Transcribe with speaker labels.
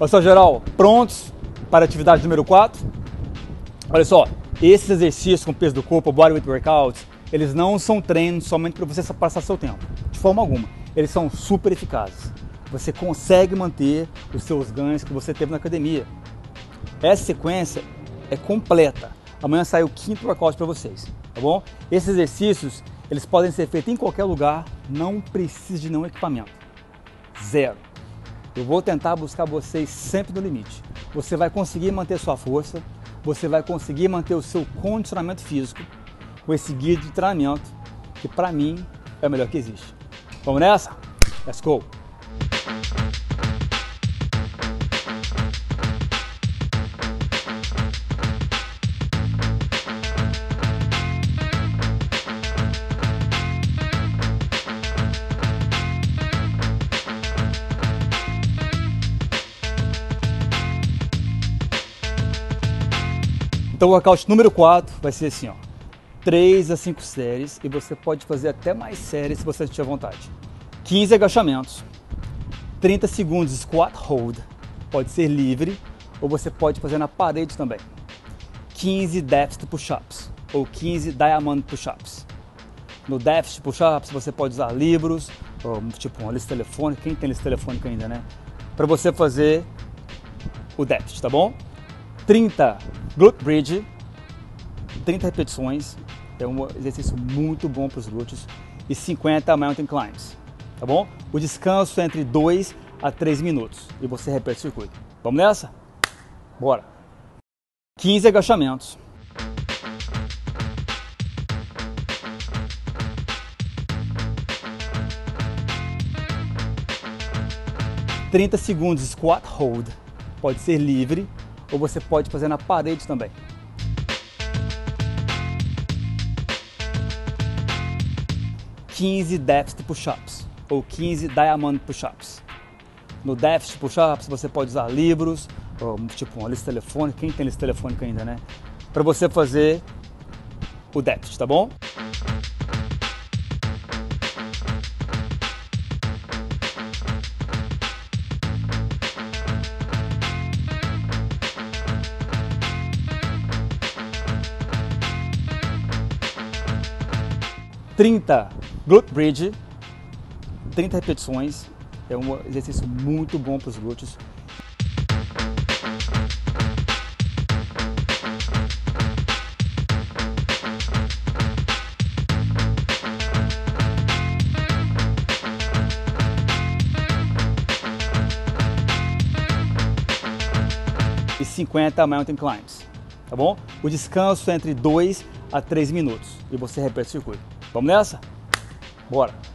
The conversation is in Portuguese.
Speaker 1: Pessoal geral, prontos para a atividade número 4? Olha só, esses exercícios com peso do corpo, body weight workouts, eles não são treinos somente para você passar seu tempo, de forma alguma. Eles são super eficazes. Você consegue manter os seus ganhos que você teve na academia. Essa sequência é completa. Amanhã sai o quinto workout para vocês, tá bom? Esses exercícios, eles podem ser feitos em qualquer lugar, não precisa de nenhum equipamento. Zero. Eu vou tentar buscar vocês sempre no limite. Você vai conseguir manter sua força, você vai conseguir manter o seu condicionamento físico com esse guia de treinamento que para mim é o melhor que existe. Vamos nessa? Let's go! Então o workout número 4 vai ser assim, ó. 3 a 5 séries e você pode fazer até mais séries se você tiver vontade. 15 agachamentos, 30 segundos squat hold, pode ser livre ou você pode fazer na parede também. 15 deficit push-ups ou 15 diamond push-ups. No deficit push-ups você pode usar livros, ou, tipo uma lista telefônica, quem tem lista telefônica ainda, né? Para você fazer o deficit, tá bom? 30 glute bridge, 30 repetições, é um exercício muito bom para os glúteos, e 50 mountain climbs, tá bom? O descanso é entre 2 a 3 minutos e você repete o circuito. Vamos nessa? Bora! 15 agachamentos. Trinta segundos squat hold, pode ser livre ou você pode fazer na parede também. Quinze deficit push-ups ou 15 diamond push-ups. No deficit push-ups você pode usar livros, ou, tipo uma lista telefônica, quem tem lista telefônica ainda, né? Para você fazer o deficit, tá bom? 30 glute bridge, 30 repetições. É um exercício muito bom para os glúteos. E 50 mountain climbs, tá bom? O descanso é entre 2 a 3 minutos e você repete o circuito. Vamos nessa? Bora!